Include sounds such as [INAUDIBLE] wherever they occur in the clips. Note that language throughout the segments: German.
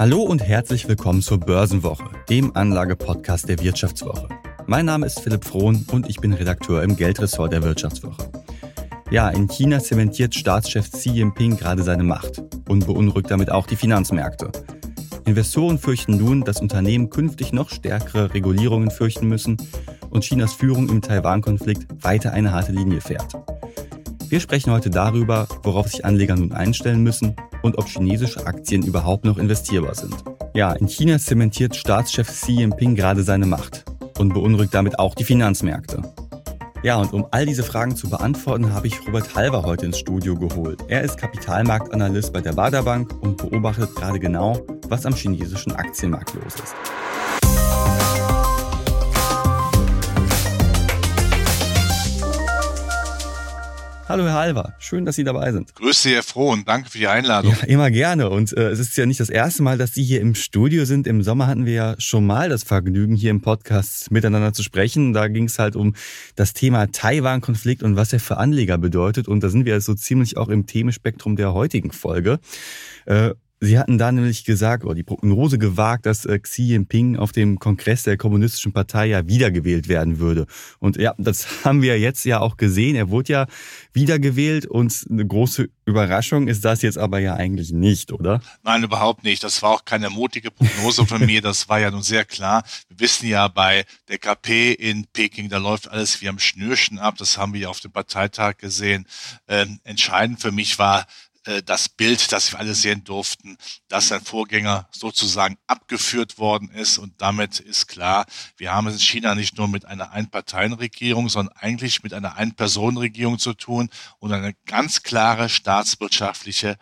Hallo und herzlich willkommen zur Börsenwoche, dem Anlagepodcast der Wirtschaftswoche. Mein Name ist Philipp Frohn und ich bin Redakteur im Geldressort der Wirtschaftswoche. Ja, in China zementiert Staatschef Xi Jinping gerade seine Macht und beunruhigt damit auch die Finanzmärkte. Investoren fürchten nun, dass Unternehmen künftig noch stärkere Regulierungen fürchten müssen und Chinas Führung im Taiwan-Konflikt weiter eine harte Linie fährt. Wir sprechen heute darüber, worauf sich Anleger nun einstellen müssen und ob chinesische Aktien überhaupt noch investierbar sind. Ja, in China zementiert Staatschef Xi Jinping gerade seine Macht und beunruhigt damit auch die Finanzmärkte. Ja, und um all diese Fragen zu beantworten, habe ich Robert Halver heute ins Studio geholt. Er ist Kapitalmarktanalyst bei der Baderbank und beobachtet gerade genau, was am chinesischen Aktienmarkt los ist. Hallo Herr Halver, schön, dass Sie dabei sind. Grüße Sie, Herr Froh, und danke für die Einladung. Ja, immer gerne. Und äh, es ist ja nicht das erste Mal, dass Sie hier im Studio sind. Im Sommer hatten wir ja schon mal das Vergnügen, hier im Podcast miteinander zu sprechen. Da ging es halt um das Thema Taiwan-Konflikt und was er für Anleger bedeutet. Und da sind wir so ziemlich auch im Themenspektrum der heutigen Folge. Äh, Sie hatten da nämlich gesagt oder die Prognose gewagt, dass äh, Xi Jinping auf dem Kongress der Kommunistischen Partei ja wiedergewählt werden würde. Und ja, das [LAUGHS] haben wir jetzt ja auch gesehen. Er wurde ja wiedergewählt und eine große Überraschung ist das jetzt aber ja eigentlich nicht, oder? Nein, überhaupt nicht. Das war auch keine mutige Prognose von mir. Das war ja nun sehr klar. Wir wissen ja bei der KP in Peking, da läuft alles wie am Schnürchen ab. Das haben wir ja auf dem Parteitag gesehen. Ähm, entscheidend für mich war, äh, das Bild, das wir alle sehen durften, dass sein Vorgänger sozusagen abgeführt worden ist. Und damit ist klar, wir haben es in China nicht nur mit einer Einparteienregierung, sondern eigentlich mit einer Ein-Personen-Regierung zu tun und eine ganz klare staatswirtschaftliche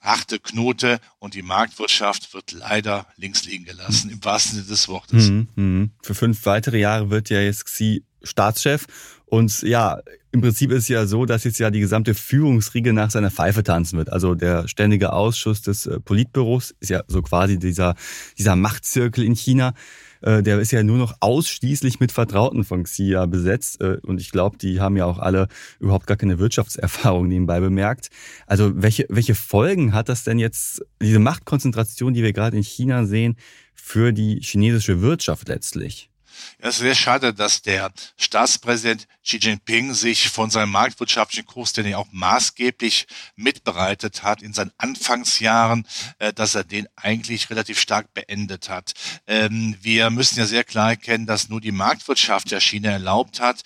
harte Knote. Und die Marktwirtschaft wird leider links liegen gelassen, im wahrsten Sinne des Wortes. Mhm, mh. Für fünf weitere Jahre wird ja jetzt Xi Staatschef. Und ja, im Prinzip ist ja so, dass jetzt ja die gesamte Führungsriege nach seiner Pfeife tanzen wird. Also der ständige Ausschuss des äh, Politbüros ist ja so quasi dieser, dieser Machtzirkel in China. Äh, der ist ja nur noch ausschließlich mit Vertrauten von Xia besetzt. Äh, und ich glaube, die haben ja auch alle überhaupt gar keine Wirtschaftserfahrung nebenbei bemerkt. Also welche, welche Folgen hat das denn jetzt, diese Machtkonzentration, die wir gerade in China sehen, für die chinesische Wirtschaft letztlich? Es ist sehr schade, dass der Staatspräsident Xi Jinping sich von seinem marktwirtschaftlichen Kurs, den er auch maßgeblich mitbereitet hat in seinen Anfangsjahren, äh, dass er den eigentlich relativ stark beendet hat. Ähm, wir müssen ja sehr klar erkennen, dass nur die Marktwirtschaft der China erlaubt hat,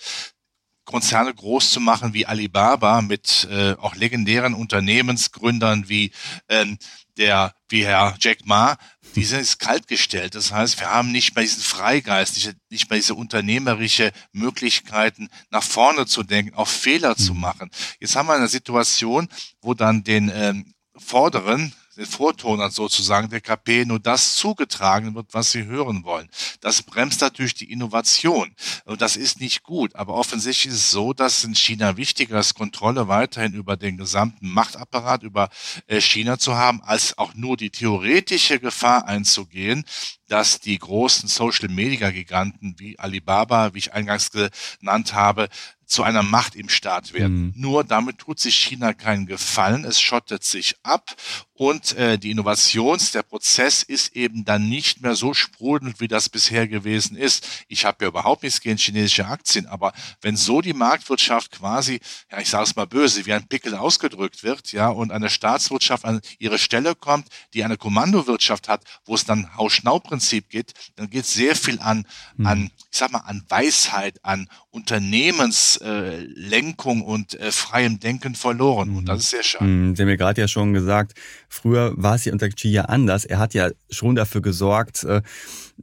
Konzerne groß zu machen wie Alibaba mit äh, auch legendären Unternehmensgründern wie ähm, der wie Herr Jack Ma, die sind jetzt kaltgestellt. Das heißt, wir haben nicht mehr diesen Freigeist, nicht, nicht mehr diese unternehmerische Möglichkeiten, nach vorne zu denken, auch Fehler zu mhm. machen. Jetzt haben wir eine Situation, wo dann den ähm, Vorderen, den Vortonern sozusagen der KP nur das zugetragen wird, was sie hören wollen. Das bremst natürlich die Innovation und das ist nicht gut. Aber offensichtlich ist es so, dass in China wichtiger ist, Kontrolle weiterhin über den gesamten Machtapparat, über äh, China zu haben, als auch nur die theoretische Gefahr einzugehen, dass die großen Social-Media-Giganten wie Alibaba, wie ich eingangs genannt habe, zu einer Macht im Staat werden. Mhm. Nur damit tut sich China keinen Gefallen. Es schottet sich ab und äh, die Innovations, der Prozess ist eben dann nicht mehr so sprudelnd, wie das bisher gewesen ist. Ich habe ja überhaupt nichts gegen chinesische Aktien, aber wenn so die Marktwirtschaft quasi, ja, ich sage es mal böse, wie ein Pickel ausgedrückt wird, ja, und eine Staatswirtschaft an ihre Stelle kommt, die eine Kommandowirtschaft hat, wo es dann Haus-Schnau-Prinzip geht, dann geht sehr viel an, mhm. an, ich sag mal, an Weisheit, an Unternehmenslenkung äh, und äh, freiem Denken verloren. Und das ist sehr schade. Mhm, Sie haben ja gerade ja schon gesagt, früher war es ja unter Xi ja anders. Er hat ja schon dafür gesorgt, äh,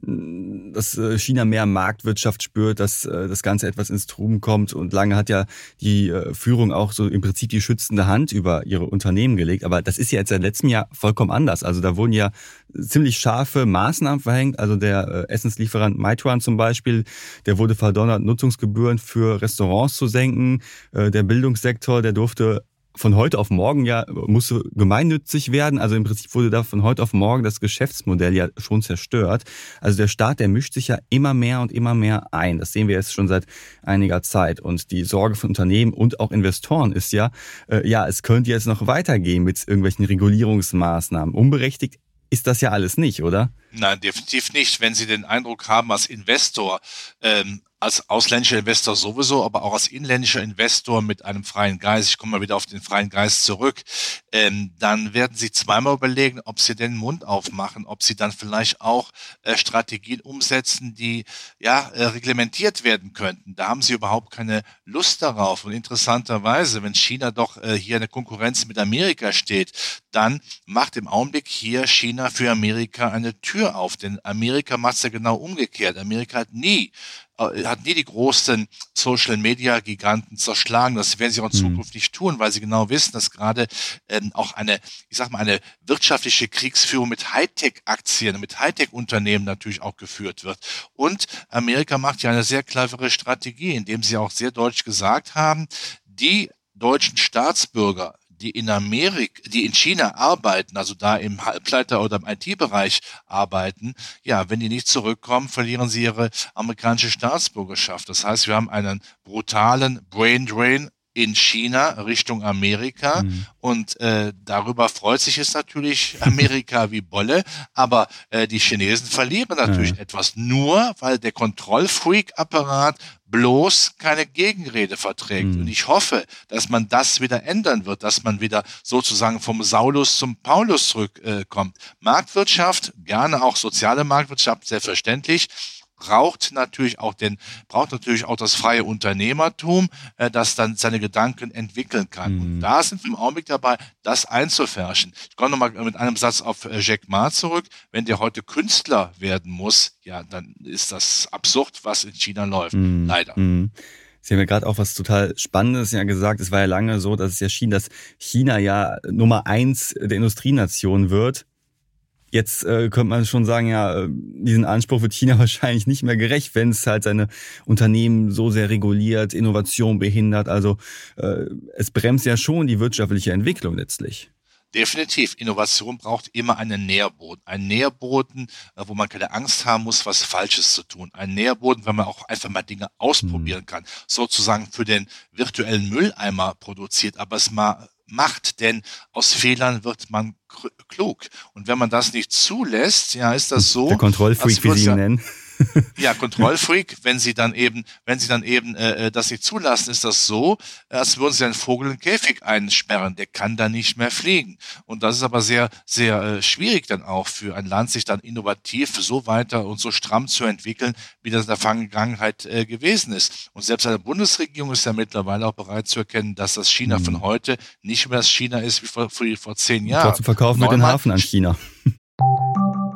dass äh, China mehr Marktwirtschaft spürt, dass äh, das Ganze etwas ins Truben kommt. Und lange hat ja die Führung auch so im Prinzip die schützende Hand über ihre Unternehmen gelegt. Aber das ist ja jetzt seit letztem Jahr vollkommen anders. Also da wurden ja ziemlich scharfe Maßnahmen verhängt. Also der Essenslieferant Meituan zum Beispiel, der wurde verdonnert, Nutzungsgebühren für Restaurants zu senken. Der Bildungssektor, der durfte von heute auf morgen ja musste gemeinnützig werden. Also im Prinzip wurde da von heute auf morgen das Geschäftsmodell ja schon zerstört. Also der Staat, der mischt sich ja immer mehr und immer mehr ein. Das sehen wir jetzt schon seit einiger Zeit. Und die Sorge von Unternehmen und auch Investoren ist ja, äh, ja, es könnte jetzt noch weitergehen mit irgendwelchen Regulierungsmaßnahmen. Unberechtigt ist das ja alles nicht, oder? Nein, definitiv nicht. Wenn Sie den Eindruck haben, als Investor, ähm, als ausländischer Investor sowieso, aber auch als inländischer Investor mit einem freien Geist, ich komme mal wieder auf den freien Geist zurück, ähm, dann werden Sie zweimal überlegen, ob Sie den Mund aufmachen, ob Sie dann vielleicht auch äh, Strategien umsetzen, die ja äh, reglementiert werden könnten. Da haben Sie überhaupt keine Lust darauf. Und interessanterweise, wenn China doch äh, hier eine Konkurrenz mit Amerika steht, dann macht im Augenblick hier China für Amerika eine Tür auf. Denn Amerika macht es ja genau umgekehrt. Amerika hat nie hat nie die großen Social Media Giganten zerschlagen. Das werden sie auch in hm. Zukunft nicht tun, weil sie genau wissen, dass gerade ähm, auch eine, ich sag mal, eine wirtschaftliche Kriegsführung mit Hightech-Aktien, mit Hightech-Unternehmen natürlich auch geführt wird. Und Amerika macht ja eine sehr clevere Strategie, indem sie auch sehr deutlich gesagt haben, die deutschen Staatsbürger die in Amerika, die in China arbeiten, also da im Halbleiter- oder im IT-Bereich arbeiten, ja, wenn die nicht zurückkommen, verlieren sie ihre amerikanische Staatsbürgerschaft. Das heißt, wir haben einen brutalen Brain Drain in China Richtung Amerika mhm. und äh, darüber freut sich es natürlich [LAUGHS] Amerika wie Bolle, aber äh, die Chinesen verlieren natürlich mhm. etwas nur, weil der Kontrollfreak-Apparat bloß keine Gegenrede verträgt. Mhm. Und ich hoffe, dass man das wieder ändern wird, dass man wieder sozusagen vom Saulus zum Paulus zurückkommt. Äh, Marktwirtschaft, gerne auch soziale Marktwirtschaft, selbstverständlich braucht natürlich auch den, braucht natürlich auch das freie Unternehmertum, äh, das dann seine Gedanken entwickeln kann. Mhm. Und da sind wir im Augenblick dabei, das einzufärschen. Ich komme nochmal mit einem Satz auf äh, Jack Ma zurück. Wenn der heute Künstler werden muss, ja, dann ist das absurd, was in China läuft. Mhm. Leider. Mhm. Sie haben ja gerade auch was total Spannendes ja gesagt. Es war ja lange so, dass es ja schien, dass China ja Nummer eins der Industrienation wird. Jetzt äh, könnte man schon sagen, ja, äh, diesen Anspruch wird China [LAUGHS] wahrscheinlich nicht mehr gerecht, wenn es halt seine Unternehmen so sehr reguliert, Innovation behindert. Also äh, es bremst ja schon die wirtschaftliche Entwicklung letztlich. Definitiv. Innovation braucht immer einen Nährboden. Ein Nährboden, äh, wo man keine Angst haben muss, was Falsches zu tun. Ein Nährboden, wenn man auch einfach mal Dinge ausprobieren mhm. kann. Sozusagen für den virtuellen Mülleimer produziert, aber es mal macht, denn aus Fehlern wird man klug. Und wenn man das nicht zulässt, ja, ist das so. Der Kontrollfreak, wie Sie ihn nennen. [LAUGHS] ja, Kontrollfreak, wenn sie dann eben, wenn sie dann eben äh, äh, das nicht zulassen, ist das so, als würden sie einen Vogel in den Käfig einsperren. Der kann dann nicht mehr fliegen. Und das ist aber sehr, sehr äh, schwierig dann auch für ein Land, sich dann innovativ so weiter und so stramm zu entwickeln, wie das in der Vergangenheit äh, gewesen ist. Und selbst eine Bundesregierung ist ja mittlerweile auch bereit zu erkennen, dass das China mhm. von heute nicht mehr das China ist wie vor, vor, vor zehn Jahren. Trotzdem verkaufen wir den Hafen an China.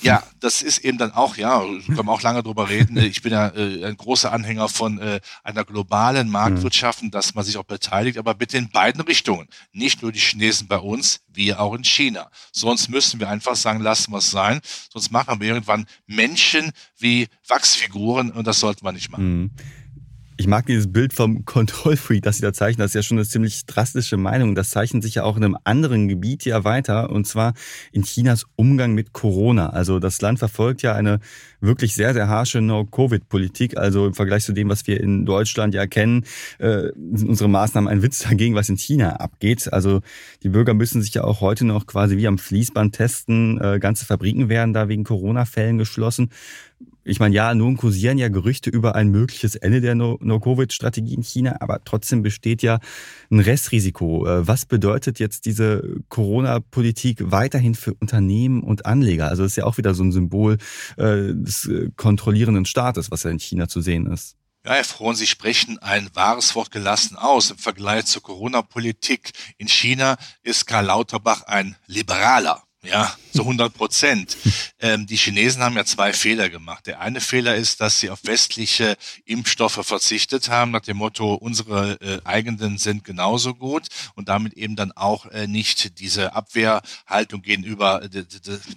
Ja, das ist eben dann auch, ja, können wir auch lange drüber reden. Ich bin ja äh, ein großer Anhänger von äh, einer globalen Marktwirtschaft, mhm. dass man sich auch beteiligt, aber bitte in beiden Richtungen. Nicht nur die Chinesen bei uns, wir auch in China. Sonst müssen wir einfach sagen, lassen wir es sein. Sonst machen wir irgendwann Menschen wie Wachsfiguren und das sollte man nicht machen. Mhm. Ich mag dieses Bild vom Kontrollfreak, das Sie da zeichnen. Das ist ja schon eine ziemlich drastische Meinung. Das zeichnet sich ja auch in einem anderen Gebiet ja weiter, und zwar in Chinas Umgang mit Corona. Also das Land verfolgt ja eine wirklich sehr, sehr harsche No-Covid-Politik. Also im Vergleich zu dem, was wir in Deutschland ja kennen, äh, sind unsere Maßnahmen ein Witz dagegen, was in China abgeht. Also die Bürger müssen sich ja auch heute noch quasi wie am Fließband testen. Äh, ganze Fabriken werden da wegen Corona-Fällen geschlossen. Ich meine, ja, nun kursieren ja Gerüchte über ein mögliches Ende der No-Covid-Strategie in China, aber trotzdem besteht ja ein Restrisiko. Äh, was bedeutet jetzt diese Corona-Politik weiterhin für Unternehmen und Anleger? Also das ist ja auch wieder so ein Symbol äh, des äh, kontrollierenden Staates, was ja in China zu sehen ist. Ja, Herr Frohn, Sie sprechen ein wahres Wort gelassen aus. Im Vergleich zur Corona-Politik in China ist Karl Lauterbach ein Liberaler. Ja, zu 100 Prozent. Ähm, die Chinesen haben ja zwei Fehler gemacht. Der eine Fehler ist, dass sie auf westliche Impfstoffe verzichtet haben, nach dem Motto, unsere äh, eigenen sind genauso gut und damit eben dann auch äh, nicht diese Abwehrhaltung gegenüber äh,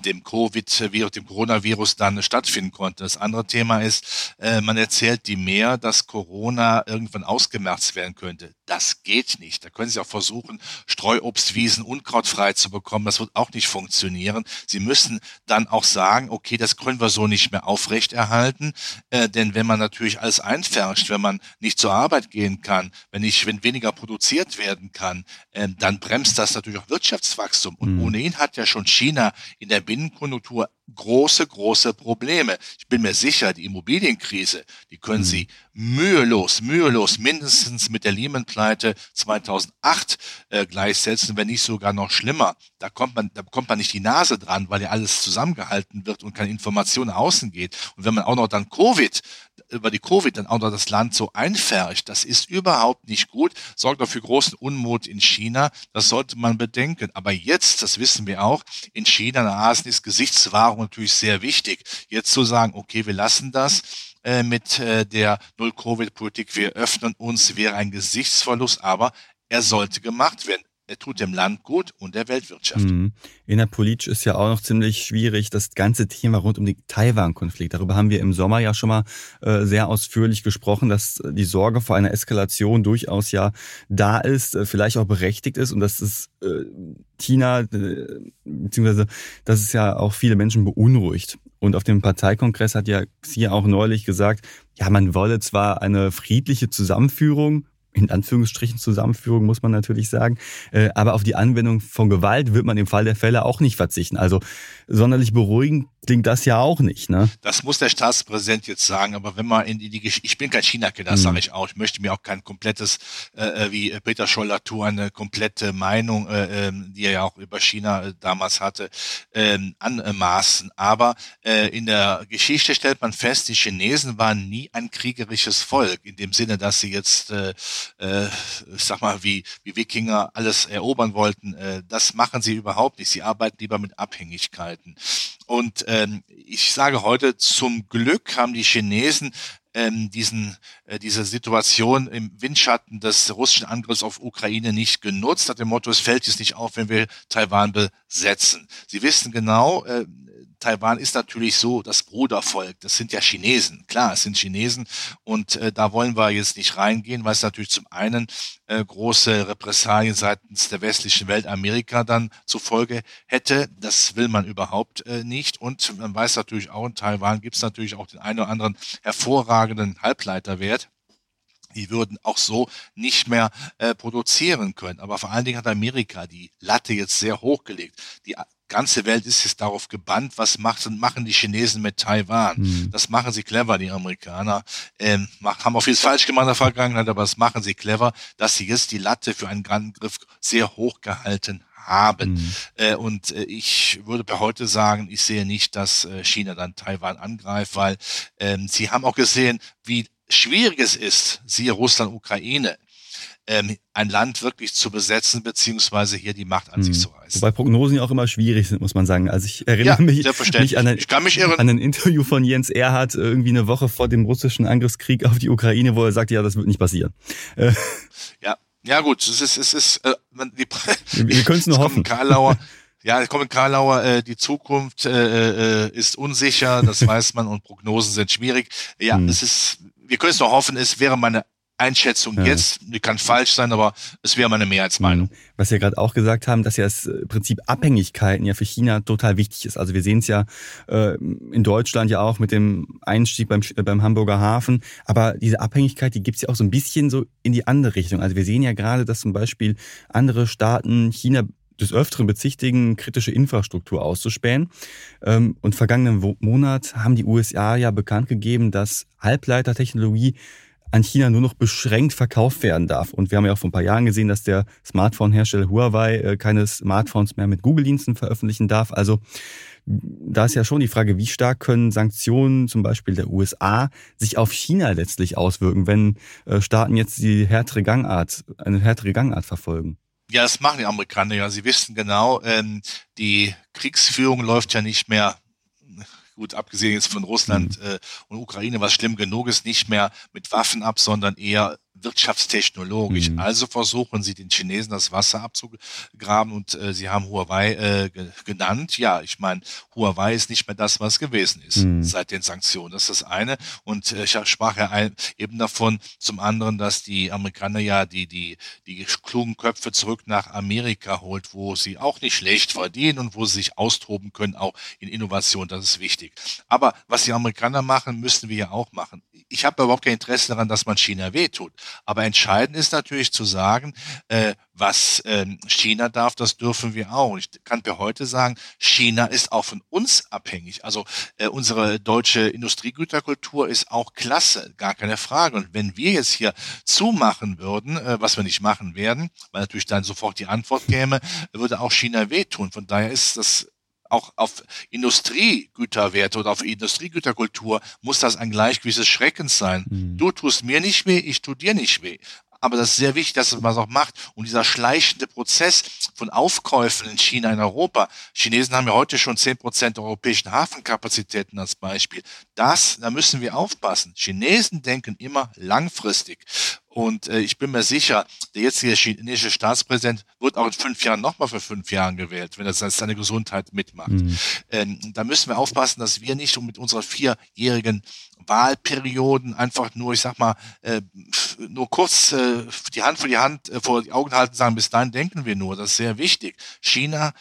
dem Covid-Virus, dem Coronavirus dann stattfinden konnte. Das andere Thema ist, äh, man erzählt die mehr, dass Corona irgendwann ausgemerzt werden könnte. Das geht nicht. Da können Sie auch versuchen, Streuobstwiesen unkrautfrei zu bekommen. Das wird auch nicht funktionieren. Sie müssen dann auch sagen, okay, das können wir so nicht mehr aufrechterhalten. Äh, denn wenn man natürlich alles einfärscht, wenn man nicht zur Arbeit gehen kann, wenn nicht, wenn weniger produziert werden kann, äh, dann bremst das natürlich auch Wirtschaftswachstum. Und mhm. ohnehin hat ja schon China in der Binnenkonjunktur große, große Probleme. Ich bin mir sicher, die Immobilienkrise, die können mhm. Sie mühelos, mühelos mindestens mit der Lehman-Pleite 2008 äh, gleichsetzen, wenn nicht sogar noch schlimmer. Da kommt man, da bekommt man nicht die Nase dran, weil ja alles zusammengehalten wird und keine Information nach außen geht. Und wenn man auch noch dann Covid über die Covid dann auch noch das Land so einfärcht, das ist überhaupt nicht gut, sorgt auch für großen Unmut in China. Das sollte man bedenken. Aber jetzt, das wissen wir auch, in China, in Asien ist Gesichtswahrung natürlich sehr wichtig. Jetzt zu sagen, okay, wir lassen das äh, mit äh, der Null-Covid-Politik, wir öffnen uns, wäre ein Gesichtsverlust, aber er sollte gemacht werden er tut dem Land gut und der Weltwirtschaft. Mhm. Innerpolitisch ist ja auch noch ziemlich schwierig das ganze Thema rund um den Taiwan-Konflikt. Darüber haben wir im Sommer ja schon mal äh, sehr ausführlich gesprochen, dass die Sorge vor einer Eskalation durchaus ja da ist, äh, vielleicht auch berechtigt ist und dass es äh, China, äh, beziehungsweise dass es ja auch viele Menschen beunruhigt. Und auf dem Parteikongress hat ja Xi auch neulich gesagt, ja, man wolle zwar eine friedliche Zusammenführung in Anführungsstrichen Zusammenführung, muss man natürlich sagen. Äh, aber auf die Anwendung von Gewalt wird man im Fall der Fälle auch nicht verzichten. Also sonderlich beruhigend klingt das ja auch nicht. Ne? Das muss der Staatspräsident jetzt sagen. Aber wenn man in die Geschichte, ich bin kein China-Kenner, das mhm. sage ich auch. Ich möchte mir auch kein komplettes, äh, äh wie Peter Scholl-Latour, eine komplette Meinung, äh, ähm, die er ja auch über China äh, damals hatte, äh, anmaßen. Aber äh, in der Geschichte stellt man fest, die Chinesen waren nie ein kriegerisches Volk, in dem Sinne, dass sie jetzt äh, ich sag mal, wie, wie Wikinger alles erobern wollten. Äh, das machen sie überhaupt nicht. Sie arbeiten lieber mit Abhängigkeiten. Und ähm, ich sage heute, zum Glück haben die Chinesen ähm, diesen, äh, diese Situation im Windschatten des russischen Angriffs auf Ukraine nicht genutzt, nach dem Motto, es fällt jetzt nicht auf, wenn wir Taiwan besetzen. Sie wissen genau, äh, Taiwan ist natürlich so das Brudervolk. Das sind ja Chinesen. Klar, es sind Chinesen. Und äh, da wollen wir jetzt nicht reingehen, weil es natürlich zum einen äh, große Repressalien seitens der westlichen Welt Amerika dann zufolge hätte. Das will man überhaupt äh, nicht. Und man weiß natürlich auch, in Taiwan gibt es natürlich auch den einen oder anderen hervorragenden Halbleiterwert die würden auch so nicht mehr äh, produzieren können. Aber vor allen Dingen hat Amerika die Latte jetzt sehr hochgelegt. Die ganze Welt ist jetzt darauf gebannt, was macht, machen die Chinesen mit Taiwan. Mhm. Das machen sie clever, die Amerikaner. Ähm, haben auch vieles falsch gemacht in der Vergangenheit, aber das machen sie clever, dass sie jetzt die Latte für einen Angriff sehr hoch gehalten haben. Mhm. Äh, und äh, ich würde bei heute sagen, ich sehe nicht, dass äh, China dann Taiwan angreift, weil ähm, sie haben auch gesehen, wie schwierig es ist, siehe Russland, Ukraine, ähm, ein Land wirklich zu besetzen, beziehungsweise hier die Macht an hm. sich zu reißen. Wobei Prognosen ja auch immer schwierig sind, muss man sagen. Also ich erinnere ja, mich, mich, an, ein, mich an ein Interview von Jens Erhardt irgendwie eine Woche vor dem russischen Angriffskrieg auf die Ukraine, wo er sagte, ja, das wird nicht passieren. Äh. Ja, ja gut, es ist, es ist, äh, die, wir können es nur hoffen. Karlauer, [LAUGHS] ja, kommt Karlauer, äh, die Zukunft äh, äh, ist unsicher, das [LAUGHS] weiß man und Prognosen sind schwierig. Ja, hm. es ist, wir können es nur hoffen, es wäre meine Einschätzung ja. jetzt, die kann falsch sein, aber es wäre meine Mehrheitsmeinung. Mhm. Was wir gerade auch gesagt haben, dass ja das äh, Prinzip Abhängigkeiten ja für China total wichtig ist. Also wir sehen es ja äh, in Deutschland ja auch mit dem Einstieg beim, äh, beim Hamburger Hafen. Aber diese Abhängigkeit, die gibt's ja auch so ein bisschen so in die andere Richtung. Also wir sehen ja gerade, dass zum Beispiel andere Staaten China des Öfteren bezichtigen, kritische Infrastruktur auszuspähen. Ähm, und vergangenen Monat haben die USA ja bekannt gegeben, dass Halbleitertechnologie an China nur noch beschränkt verkauft werden darf. Und wir haben ja auch vor ein paar Jahren gesehen, dass der Smartphone-Hersteller Huawei äh, keine Smartphones mehr mit Google-Diensten veröffentlichen darf. Also da ist ja schon die Frage, wie stark können Sanktionen zum Beispiel der USA sich auf China letztlich auswirken, wenn äh, Staaten jetzt die härtere Gangart, eine härtere Gangart verfolgen? Ja, das machen die Amerikaner ja. Sie wissen genau, ähm, die Kriegsführung läuft ja nicht mehr gut, abgesehen jetzt von Russland mhm. äh, und Ukraine, was schlimm genug ist, nicht mehr mit Waffen ab, sondern eher wirtschaftstechnologisch. Mhm. Also versuchen sie den Chinesen das Wasser abzugraben und äh, sie haben Huawei äh, genannt. Ja, ich meine, Huawei ist nicht mehr das, was gewesen ist mhm. seit den Sanktionen. Das ist das eine. Und äh, ich sprach ja ein, eben davon, zum anderen, dass die Amerikaner ja die, die, die klugen Köpfe zurück nach Amerika holt, wo sie auch nicht schlecht verdienen und wo sie sich austoben können, auch in Innovation. Das ist wichtig. Aber was die Amerikaner machen, müssen wir ja auch machen. Ich habe überhaupt kein Interesse daran, dass man China wehtut. Aber entscheidend ist natürlich zu sagen, äh, was äh, China darf, das dürfen wir auch. Ich kann per heute sagen, China ist auch von uns abhängig. Also äh, unsere deutsche Industriegüterkultur ist auch klasse, gar keine Frage. Und wenn wir jetzt hier zumachen würden, äh, was wir nicht machen werden, weil natürlich dann sofort die Antwort käme, würde auch China wehtun. Von daher ist das auch auf Industriegüterwerte oder auf Industriegüterkultur muss das ein Gleichgewicht des Schreckens sein. Mhm. Du tust mir nicht weh, ich tu dir nicht weh. Aber das ist sehr wichtig, dass man es auch macht. Und dieser schleichende Prozess von Aufkäufen in China, in Europa. Chinesen haben ja heute schon zehn Prozent der europäischen Hafenkapazitäten als Beispiel. Das, da müssen wir aufpassen. Chinesen denken immer langfristig. Und äh, ich bin mir sicher, der jetzige chinesische Staatspräsident wird auch in fünf Jahren nochmal für fünf Jahren gewählt, wenn er seine Gesundheit mitmacht. Mhm. Ähm, da müssen wir aufpassen, dass wir nicht mit unserer vierjährigen Wahlperioden einfach nur, ich sag mal, äh, nur kurz äh, die Hand vor die Hand, äh, vor die Augen halten, sagen, bis dahin denken wir nur. Das ist sehr wichtig. China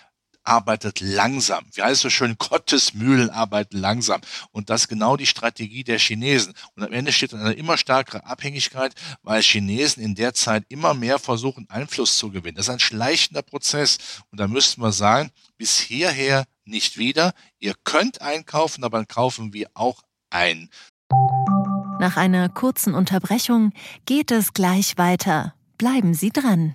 arbeitet langsam. Wie heißt es so schön, Gottes Mühlen arbeiten langsam. Und das ist genau die Strategie der Chinesen. Und am Ende steht eine immer stärkere Abhängigkeit, weil Chinesen in der Zeit immer mehr versuchen, Einfluss zu gewinnen. Das ist ein schleichender Prozess. Und da müssten wir sagen, bis hierher nicht wieder. Ihr könnt einkaufen, aber dann kaufen wir auch ein. Nach einer kurzen Unterbrechung geht es gleich weiter. Bleiben Sie dran.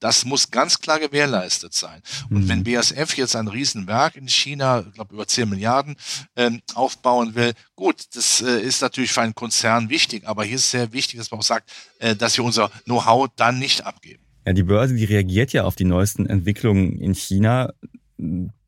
Das muss ganz klar gewährleistet sein. Und mhm. wenn BASF jetzt ein Riesenwerk in China, ich glaube über 10 Milliarden, ähm, aufbauen will, gut, das äh, ist natürlich für einen Konzern wichtig, aber hier ist sehr wichtig, dass man auch sagt, äh, dass wir unser Know-how dann nicht abgeben. Ja, die Börse, die reagiert ja auf die neuesten Entwicklungen in China.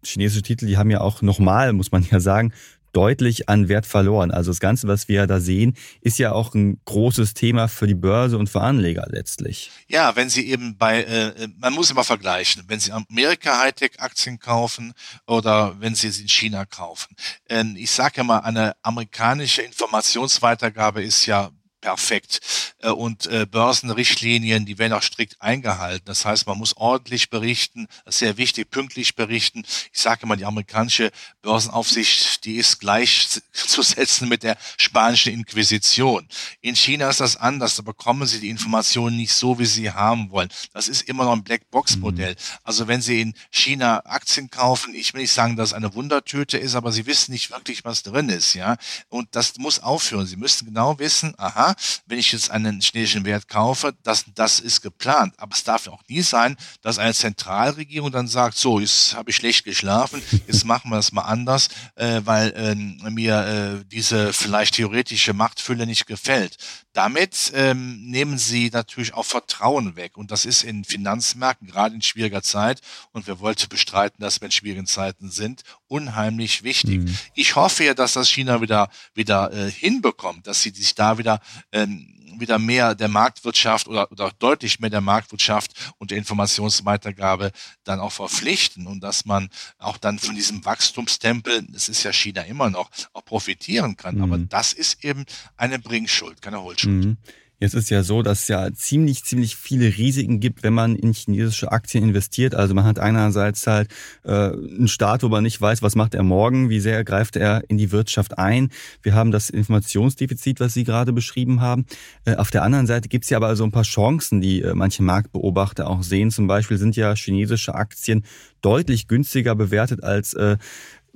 Chinesische Titel, die haben ja auch nochmal, muss man ja sagen, deutlich an Wert verloren. Also das Ganze, was wir da sehen, ist ja auch ein großes Thema für die Börse und für Anleger letztlich. Ja, wenn Sie eben bei, äh, man muss immer vergleichen, wenn Sie Amerika Hightech-Aktien kaufen oder wenn Sie sie in China kaufen. Ähm, ich sage ja mal, eine amerikanische Informationsweitergabe ist ja perfekt. Äh, und äh, Börsenrichtlinien, die werden auch strikt eingehalten. Das heißt, man muss ordentlich berichten, das ist sehr wichtig, pünktlich berichten. Ich sage immer, die amerikanische Börsenaufsicht, die ist gleichzusetzen mit der spanischen Inquisition. In China ist das anders, da bekommen sie die Informationen nicht so, wie sie haben wollen. Das ist immer noch ein Blackbox-Modell. Mhm. Also wenn Sie in China Aktien kaufen, ich will nicht sagen, dass es eine Wundertüte ist, aber Sie wissen nicht wirklich, was drin ist, ja. Und das muss aufhören. Sie müssen genau wissen, aha, wenn ich jetzt einen chinesischen Wert kaufe, das, das ist geplant. Aber es darf auch nie sein, dass eine Zentralregierung dann sagt, so, jetzt habe ich schlecht geschlafen, jetzt machen wir das mal anders, äh, weil äh, mir äh, diese vielleicht theoretische Machtfülle nicht gefällt. Damit ähm, nehmen sie natürlich auch Vertrauen weg. Und das ist in Finanzmärkten, gerade in schwieriger Zeit, und wir wollten bestreiten, dass wir in schwierigen Zeiten sind, unheimlich wichtig. Mhm. Ich hoffe ja, dass das China wieder, wieder äh, hinbekommt, dass sie sich da wieder ähm, wieder mehr der Marktwirtschaft oder, oder deutlich mehr der Marktwirtschaft und der Informationsweitergabe dann auch verpflichten und dass man auch dann von diesem Wachstumstempel, es ist ja China immer noch, auch profitieren kann. Mhm. Aber das ist eben eine Bringschuld, keine Holschuld. Mhm. Jetzt ist ja so, dass es ja ziemlich, ziemlich viele Risiken gibt, wenn man in chinesische Aktien investiert. Also man hat einerseits halt äh, einen Staat, wo man nicht weiß, was macht er morgen, wie sehr greift er in die Wirtschaft ein. Wir haben das Informationsdefizit, was Sie gerade beschrieben haben. Äh, auf der anderen Seite gibt es ja aber so ein paar Chancen, die äh, manche Marktbeobachter auch sehen. Zum Beispiel sind ja chinesische Aktien deutlich günstiger bewertet als äh,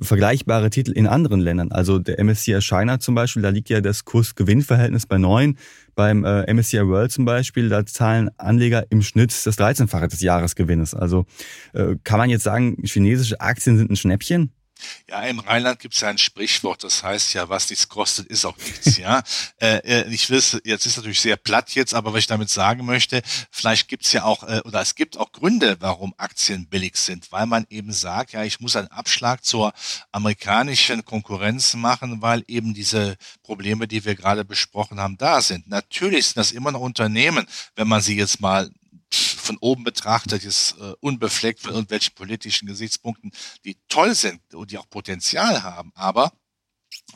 vergleichbare Titel in anderen Ländern. Also der MSCI China zum Beispiel, da liegt ja das Kurs-Gewinn-Verhältnis bei neun. Beim äh, MSCI World zum Beispiel, da zahlen Anleger im Schnitt das 13-fache des Jahresgewinnes. Also äh, kann man jetzt sagen, chinesische Aktien sind ein Schnäppchen? Ja, im Rheinland gibt es ja ein Sprichwort, das heißt ja, was nichts kostet, ist auch nichts. ja, [LAUGHS] äh, äh ich will jetzt ist natürlich sehr platt jetzt, aber was ich damit sagen möchte, vielleicht gibt es ja auch äh, oder es gibt auch Gründe, warum Aktien billig sind, weil man eben sagt, ja, ich muss einen Abschlag zur amerikanischen Konkurrenz machen, weil eben diese Probleme, die wir gerade besprochen haben, da sind. Natürlich sind das immer noch Unternehmen, wenn man sie jetzt mal von oben betrachtet, ist äh, unbefleckt von irgendwelchen politischen Gesichtspunkten, die toll sind und die auch Potenzial haben. Aber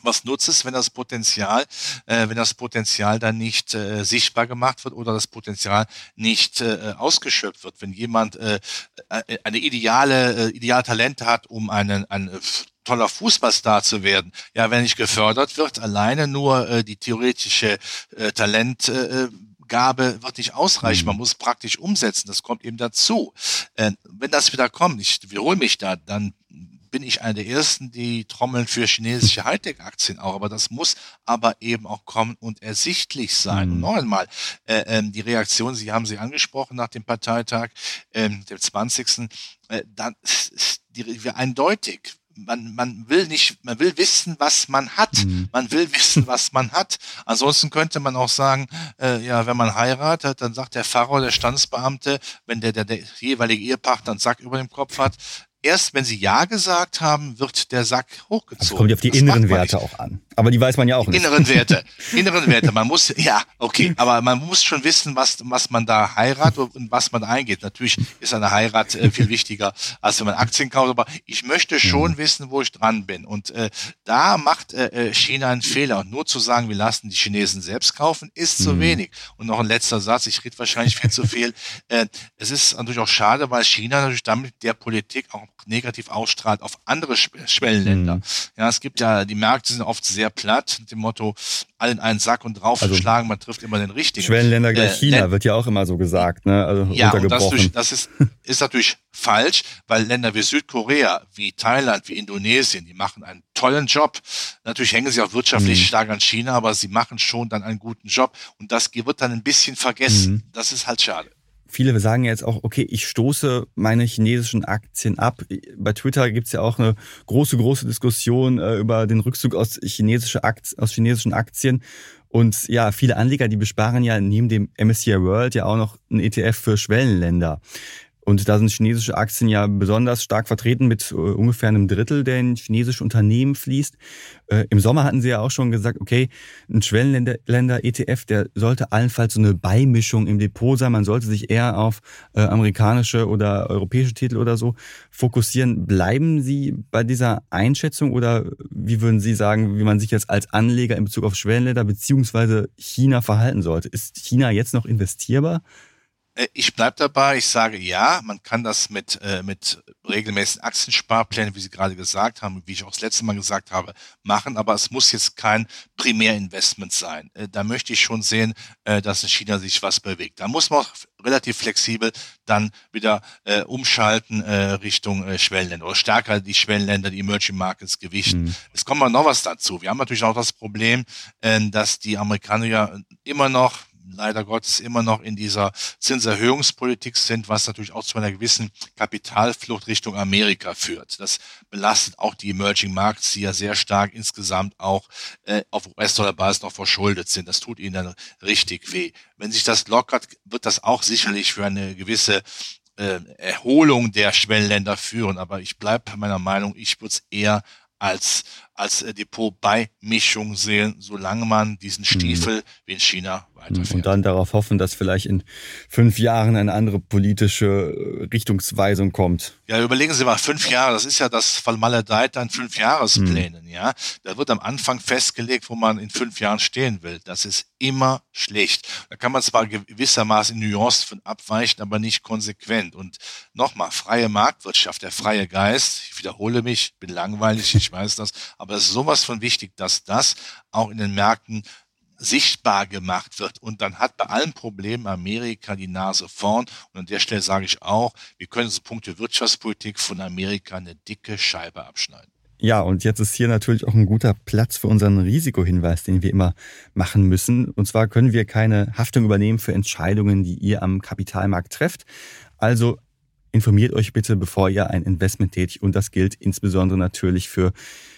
was nutzt es, wenn das Potenzial, äh, wenn das Potenzial dann nicht äh, sichtbar gemacht wird oder das Potenzial nicht äh, ausgeschöpft wird? Wenn jemand äh, äh eine ideale, äh, ideale Talente hat, um einen, ein toller Fußballstar zu werden, ja, wenn nicht gefördert wird, alleine nur äh, die theoretische äh, Talent äh, Gabe wird nicht ausreichen. Man mhm. muss praktisch umsetzen. Das kommt eben dazu. Äh, wenn das wieder kommt, ich wiederhole mich da, dann bin ich einer der ersten, die trommeln für chinesische Hightech-Aktien auch. Aber das muss aber eben auch kommen und ersichtlich sein. Mhm. Und noch einmal, äh, äh, die Reaktion, Sie haben sie angesprochen nach dem Parteitag, äh, dem 20. Äh, dann die, eindeutig man, man will nicht, man will wissen, was man hat. Mhm. Man will wissen, was man hat. Ansonsten könnte man auch sagen, äh, ja, wenn man heiratet, dann sagt der Pfarrer, der Standesbeamte, wenn der, der, der jeweilige Ehepartner einen Sack über dem Kopf hat, erst wenn sie Ja gesagt haben, wird der Sack hochgezogen. Das kommt auf die das inneren Werte auch an. Aber die weiß man ja auch nicht. Inneren Werte. [LAUGHS] inneren Werte. Man muss, ja, okay. Aber man muss schon wissen, was, was man da heiratet und was man eingeht. Natürlich ist eine Heirat äh, viel wichtiger, als wenn man Aktien kauft. Aber ich möchte schon mhm. wissen, wo ich dran bin. Und äh, da macht äh, äh, China einen Fehler. Und nur zu sagen, wir lassen die Chinesen selbst kaufen, ist zu mhm. wenig. Und noch ein letzter Satz. Ich rede wahrscheinlich viel zu viel. Äh, es ist natürlich auch schade, weil China natürlich damit der Politik auch negativ ausstrahlt auf andere Schwellenländer. Mhm. Ja, es gibt ja, die Märkte sind oft sehr platt, mit dem Motto, allen einen Sack und draufschlagen, also, man trifft immer den richtigen. Schwellenländer gleich äh, China, wird ja auch immer so gesagt, ne? Also ja, und das, durch, das ist, [LAUGHS] ist natürlich falsch, weil Länder wie Südkorea, wie Thailand, wie Indonesien, die machen einen tollen Job. Natürlich hängen sie auch wirtschaftlich mhm. stark an China, aber sie machen schon dann einen guten Job und das wird dann ein bisschen vergessen. Mhm. Das ist halt schade. Viele sagen jetzt auch, okay, ich stoße meine chinesischen Aktien ab. Bei Twitter gibt's ja auch eine große, große Diskussion äh, über den Rückzug aus, chinesische Aktien, aus chinesischen Aktien. Und ja, viele Anleger, die besparen ja neben dem MSCI World ja auch noch ein ETF für Schwellenländer. Und da sind chinesische Aktien ja besonders stark vertreten mit äh, ungefähr einem Drittel, der in chinesische Unternehmen fließt. Äh, Im Sommer hatten sie ja auch schon gesagt, okay, ein Schwellenländer-ETF, der sollte allenfalls so eine Beimischung im Depot sein. Man sollte sich eher auf äh, amerikanische oder europäische Titel oder so fokussieren. Bleiben Sie bei dieser Einschätzung oder wie würden Sie sagen, wie man sich jetzt als Anleger in Bezug auf Schwellenländer beziehungsweise China verhalten sollte? Ist China jetzt noch investierbar? Äh, ich bleibe dabei, ich sage ja, man kann das mit, äh, mit regelmäßigen Aktiensparplänen, wie Sie gerade gesagt haben, wie ich auch das letzte Mal gesagt habe, machen, aber es muss jetzt kein Primärinvestment sein. Äh, da möchte ich schon sehen, äh, dass in China sich was bewegt. Da muss man auch relativ flexibel dann wieder äh, umschalten äh, Richtung äh, Schwellenländer oder stärker die Schwellenländer, die Emerging Markets gewichten. Mhm. Es kommt mal noch was dazu. Wir haben natürlich auch das Problem, äh, dass die Amerikaner ja immer noch leider Gottes immer noch in dieser Zinserhöhungspolitik sind, was natürlich auch zu einer gewissen Kapitalflucht Richtung Amerika führt. Das belastet auch die Emerging Markets, die ja sehr stark insgesamt auch äh, auf US-Dollar-Basis noch verschuldet sind. Das tut ihnen dann richtig weh. Wenn sich das lockert, wird das auch sicherlich für eine gewisse äh, Erholung der Schwellenländer führen. Aber ich bleibe meiner Meinung, ich würde es eher als, als äh, Depot bei Mischung sehen, solange man diesen mhm. Stiefel wie in China weiterfährt. Und dann darauf hoffen, dass vielleicht in fünf Jahren eine andere politische äh, Richtungsweisung kommt. Ja, überlegen Sie mal, fünf Jahre, das ist ja das Vermaledeit an fünf Jahresplänen, hm. ja. Da wird am Anfang festgelegt, wo man in fünf Jahren stehen will. Das ist immer schlecht. Da kann man zwar gewissermaßen in Nuancen von abweichen, aber nicht konsequent. Und nochmal, freie Marktwirtschaft, der freie Geist, ich wiederhole mich, bin langweilig, ich weiß das, aber es ist sowas von wichtig, dass das auch in den Märkten sichtbar gemacht wird. Und dann hat bei allen Problemen Amerika die Nase vorn. Und an der Stelle sage ich auch, wir können so Punkte Wirtschaftspolitik von Amerika eine dicke Scheibe abschneiden. Ja, und jetzt ist hier natürlich auch ein guter Platz für unseren Risikohinweis, den wir immer machen müssen. Und zwar können wir keine Haftung übernehmen für Entscheidungen, die ihr am Kapitalmarkt trefft. Also informiert euch bitte, bevor ihr ein Investment tätigt. Und das gilt insbesondere natürlich für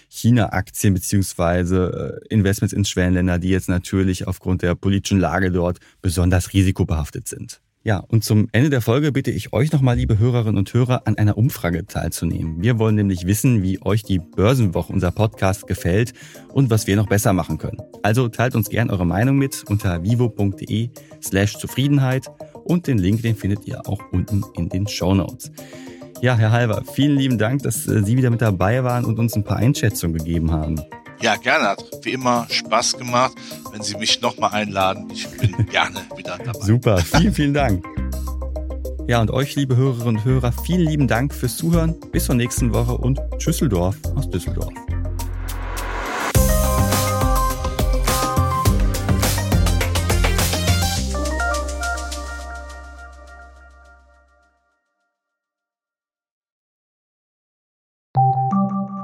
China-Aktien beziehungsweise äh, Investments in Schwellenländer, die jetzt natürlich aufgrund der politischen Lage dort besonders risikobehaftet sind. Ja, und zum Ende der Folge bitte ich euch nochmal, liebe Hörerinnen und Hörer, an einer Umfrage teilzunehmen. Wir wollen nämlich wissen, wie euch die Börsenwoche, unser Podcast, gefällt und was wir noch besser machen können. Also teilt uns gern eure Meinung mit unter vivo.de slash Zufriedenheit und den Link, den findet ihr auch unten in den Show Notes. Ja, Herr Halver, vielen lieben Dank, dass äh, Sie wieder mit dabei waren und uns ein paar Einschätzungen gegeben haben. Ja, gerne. Hat wie immer Spaß gemacht. Wenn Sie mich nochmal einladen, ich bin [LAUGHS] gerne wieder dabei. Super, vielen, vielen Dank. Ja, und euch, liebe Hörerinnen und Hörer, vielen lieben Dank fürs Zuhören. Bis zur nächsten Woche und Tschüsseldorf aus Düsseldorf.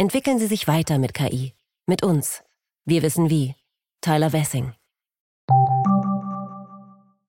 Entwickeln Sie sich weiter mit KI. Mit uns. Wir wissen wie. Tyler Wessing.